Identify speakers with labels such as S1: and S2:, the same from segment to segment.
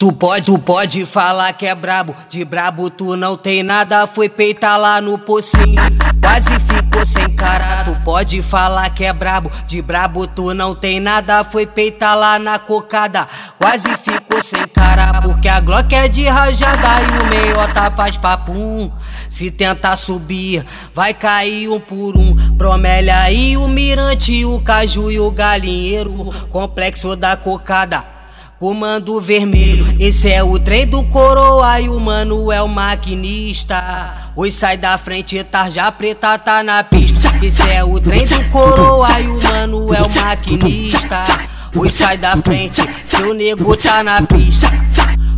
S1: Tu pode, tu pode falar que é brabo, de brabo tu não tem nada, foi peita lá no pocinho, quase ficou sem cara. Tu pode falar que é brabo, de brabo tu não tem nada, foi peita lá na cocada, quase ficou sem cara. Porque a Glock é de rajada e o meiota faz papum. Se tentar subir, vai cair um por um. Bromélia e o mirante, o caju e o galinheiro, complexo da cocada. Comando vermelho, esse é o trem do coroa e o mano é o maquinista. Oi, sai da frente, tarja preta tá na pista. Esse é o trem do coroa e o mano é o maquinista. Oi, sai da frente, seu nego tá na pista.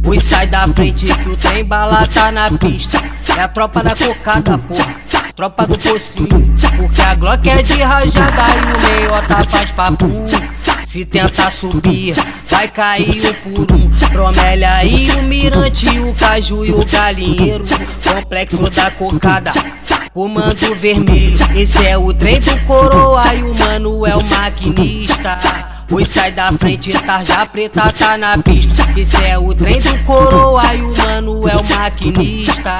S1: Oi, sai da frente que o trem bala tá na pista. É a tropa da cocada, porra. Tropa do pocinho. Porque a Glock é de rajada e o meiota faz papum. Se tentar subir, vai cair um por um. Bromélia e o mirante, o caju e o galinheiro. Complexo da cocada. Comando vermelho, esse é o trem do coroa e o mano é o maquinista. Oi, sai da frente, tarja preta tá na pista. Esse é o trem do coroa e o mano é o maquinista.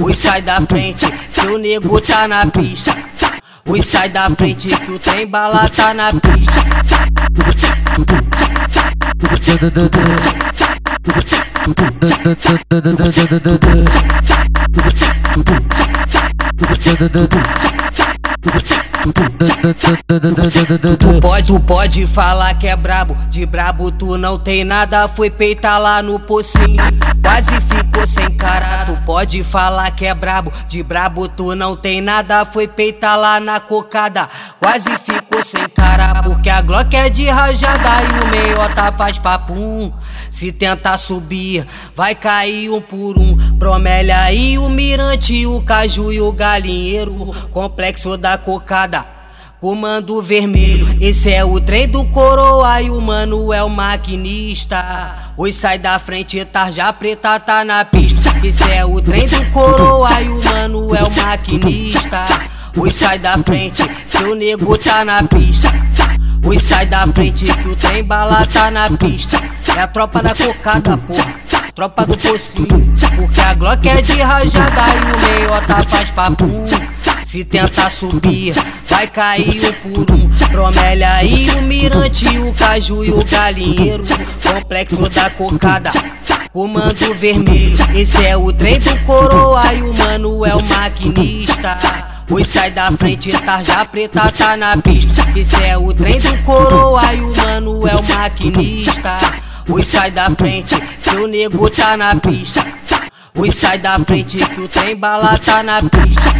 S1: Oi, sai da frente, seu nego tá na pista. Oi, sai da frente que o trem bala tá na pista. Tu pode, tu pode falar que é brabo, de brabo tu não tem nada, foi peita lá no pocinho, quase ficou sem cara. Tu pode falar que é brabo, de brabo tu não tem nada, foi peita lá na cocada, quase ficou sem cara. Porque a Glock é de rajada e o meiota faz papum. Se tentar subir, vai cair um por um. Bromélia e o mirante, o caju e o galinheiro, complexo da cocada. Comando vermelho, esse é o trem do coroa e o mano é o maquinista. Oi, sai da frente, tarja preta tá na pista. Esse é o trem do coroa e o mano é o maquinista. Oi, sai da frente, seu nego tá na pista. Oi, sai da frente que o trem bala tá na pista. É a tropa da cocada, porra. Tropa do pocinho. Porque a Glock é de rajada e o meiota faz papum. Se tentar subir, vai cair um por um. Bromélia e o mirante, o caju e o galinheiro. Complexo da cocada. Comando vermelho, esse é o trem do coroa e o mano é o maquinista. Oi, sai da frente, tarja preta tá na pista. Esse é o trem do coroa e o mano é o maquinista. Oi, sai da frente, seu nego tá na pista. Oi, sai da frente que o trem bala tá na pista.